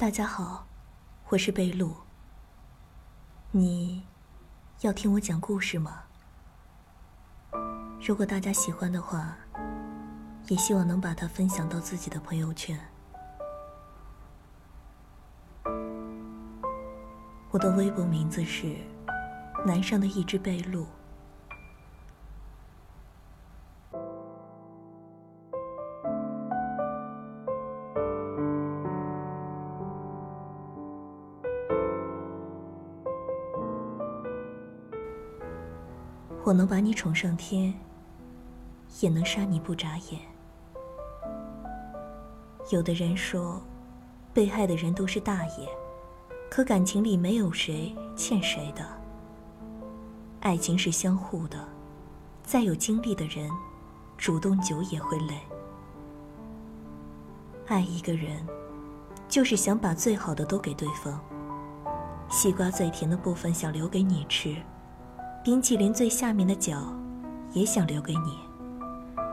大家好，我是贝露。你要听我讲故事吗？如果大家喜欢的话，也希望能把它分享到自己的朋友圈。我的微博名字是南上的一只贝露。我能把你宠上天，也能杀你不眨眼。有的人说，被害的人都是大爷，可感情里没有谁欠谁的。爱情是相互的，再有经历的人，主动久也会累。爱一个人，就是想把最好的都给对方。西瓜最甜的部分想留给你吃。冰淇淋最下面的角，也想留给你；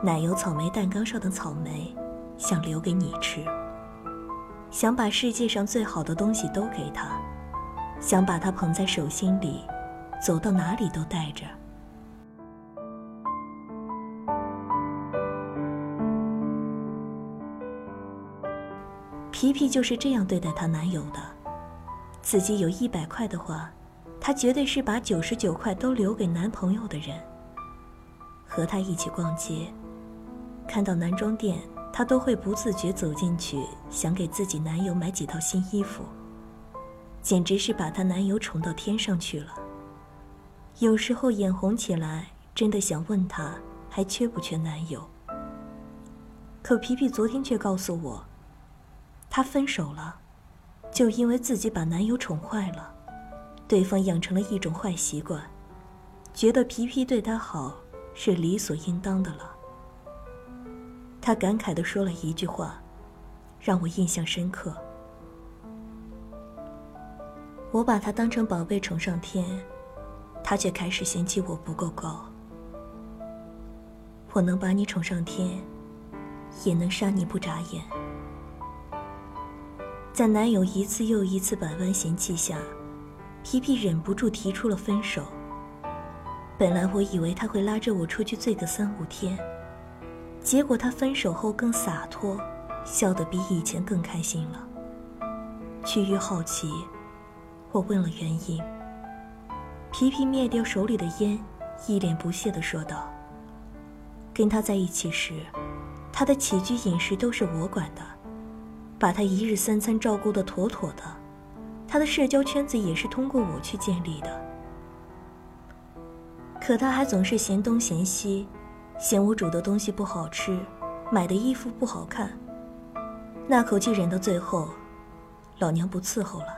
奶油草莓蛋糕上的草莓，想留给你吃。想把世界上最好的东西都给他，想把他捧在手心里，走到哪里都带着。皮皮就是这样对待她男友的，自己有一百块的话。她绝对是把九十九块都留给男朋友的人。和他一起逛街，看到男装店，她都会不自觉走进去，想给自己男友买几套新衣服。简直是把她男友宠到天上去了。有时候眼红起来，真的想问他还缺不缺男友。可皮皮昨天却告诉我，她分手了，就因为自己把男友宠坏了。对方养成了一种坏习惯，觉得皮皮对他好是理所应当的了。他感慨地说了一句话，让我印象深刻。我把他当成宝贝宠上天，他却开始嫌弃我不够高。我能把你宠上天，也能杀你不眨眼。在男友一次又一次百般嫌弃下。皮皮忍不住提出了分手。本来我以为他会拉着我出去醉个三五天，结果他分手后更洒脱，笑得比以前更开心了。趋于好奇，我问了原因。皮皮灭掉手里的烟，一脸不屑地说道：“跟他在一起时，他的起居饮食都是我管的，把他一日三餐照顾得妥妥的。”他的社交圈子也是通过我去建立的，可他还总是嫌东嫌西，嫌我煮的东西不好吃，买的衣服不好看。那口气忍到最后，老娘不伺候了。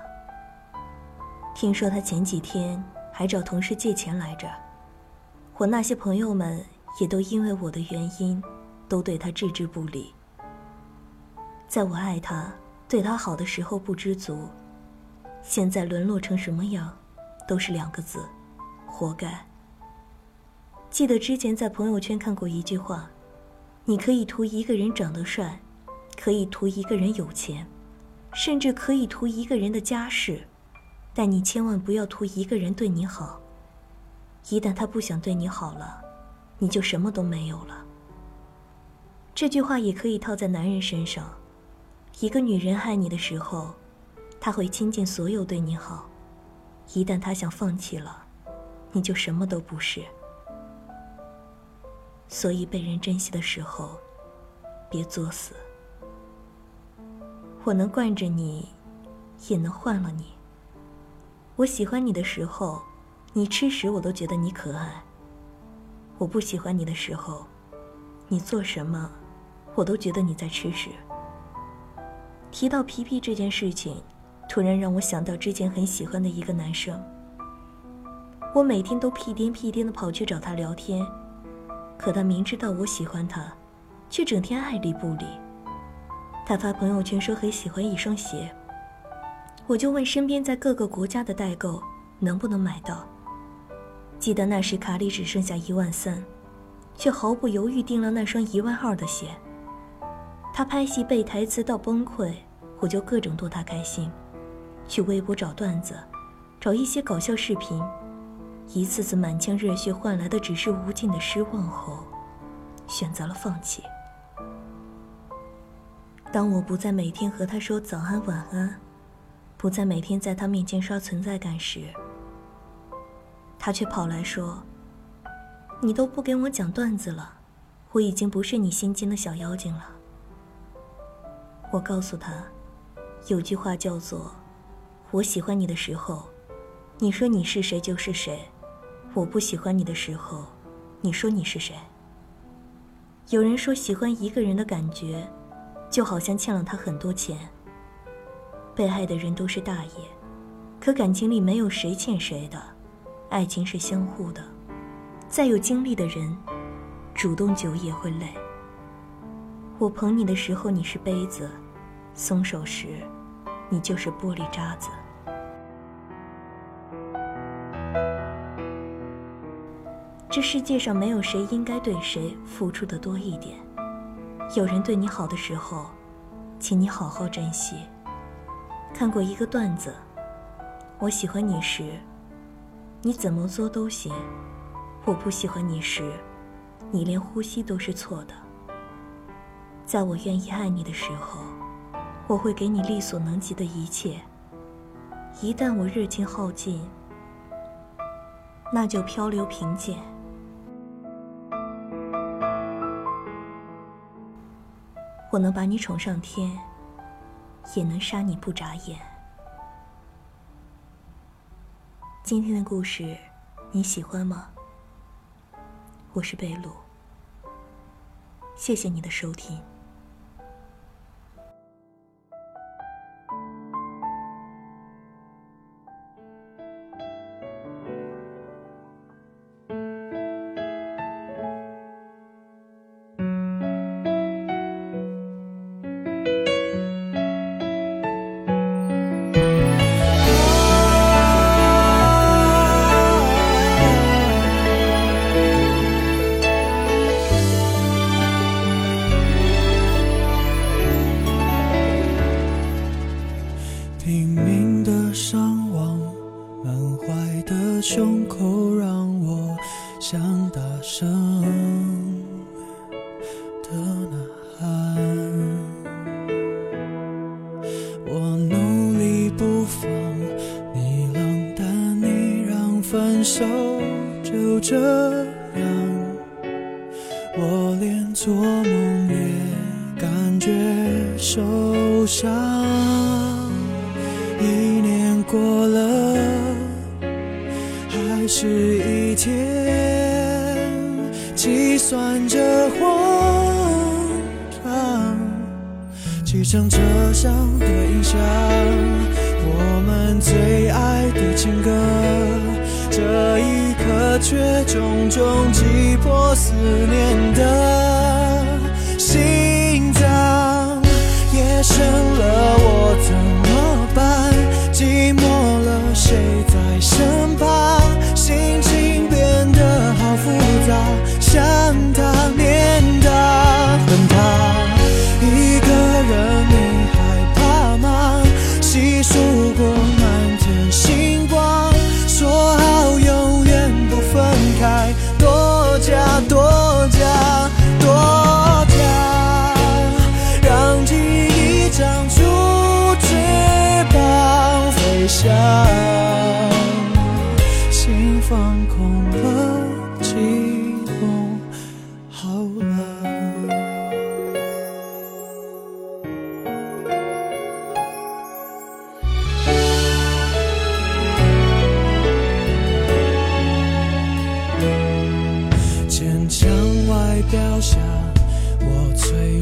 听说他前几天还找同事借钱来着，我那些朋友们也都因为我的原因，都对他置之不理。在我爱他、对他好的时候不知足。现在沦落成什么样，都是两个字：活该。记得之前在朋友圈看过一句话：你可以图一个人长得帅，可以图一个人有钱，甚至可以图一个人的家世，但你千万不要图一个人对你好。一旦他不想对你好了，你就什么都没有了。这句话也可以套在男人身上：一个女人爱你的时候。他会倾尽所有对你好，一旦他想放弃了，你就什么都不是。所以被人珍惜的时候，别作死。我能惯着你，也能换了你。我喜欢你的时候，你吃屎我都觉得你可爱。我不喜欢你的时候，你做什么，我都觉得你在吃屎。提到皮皮这件事情。突然让我想到之前很喜欢的一个男生。我每天都屁颠屁颠的跑去找他聊天，可他明知道我喜欢他，却整天爱理不理。他发朋友圈说很喜欢一双鞋，我就问身边在各个国家的代购能不能买到。记得那时卡里只剩下一万三，却毫不犹豫订了那双一万二的鞋。他拍戏背台词到崩溃。我就各种逗他开心，去微博找段子，找一些搞笑视频，一次次满腔热血换来的只是无尽的失望后，选择了放弃。当我不再每天和他说早安晚安，不再每天在他面前刷存在感时，他却跑来说：“你都不给我讲段子了，我已经不是你心间的小妖精了。”我告诉他。有句话叫做：“我喜欢你的时候，你说你是谁就是谁；我不喜欢你的时候，你说你是谁。”有人说，喜欢一个人的感觉，就好像欠了他很多钱。被爱的人都是大爷，可感情里没有谁欠谁的，爱情是相互的。再有经历的人，主动久也会累。我捧你的时候，你是杯子。松手时，你就是玻璃渣子。这世界上没有谁应该对谁付出的多一点。有人对你好的时候，请你好好珍惜。看过一个段子，我喜欢你时，你怎么做都行；我不喜欢你时，你连呼吸都是错的。在我愿意爱你的时候。我会给你力所能及的一切。一旦我热情耗尽，那就漂流贫贱。我能把你宠上天，也能杀你不眨眼。今天的故事你喜欢吗？我是贝鲁，谢谢你的收听。声的呐喊，我努力不放，你冷淡，你让分手就这样，我连做梦也感觉受伤。一年过了，还是一天。算着慌张，汽车上的音响，我们最爱的情歌。这一刻，却重重击破思念的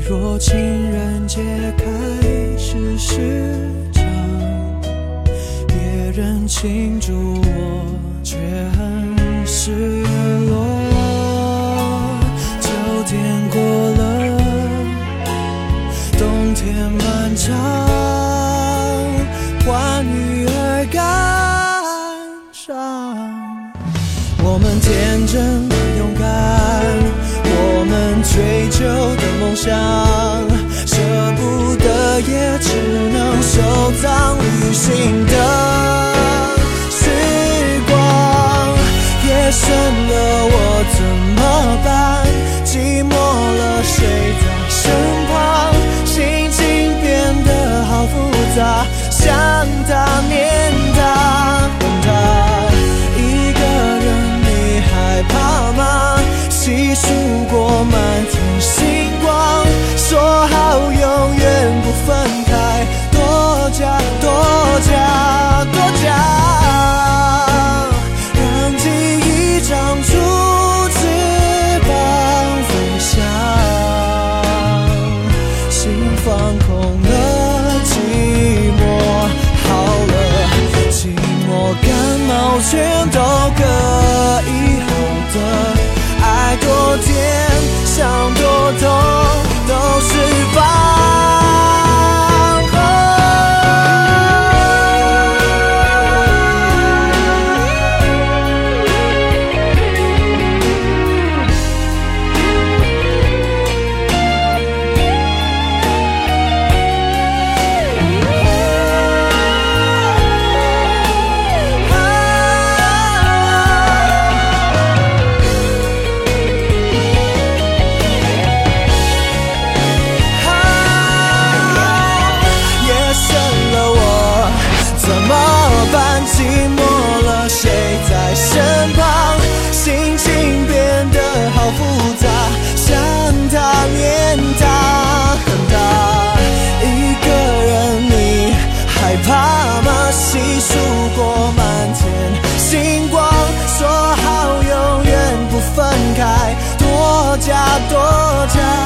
若，情人节开始时长，别人庆祝我却很失旧的梦想舍不得也只能收藏全都可以好的爱多甜。多长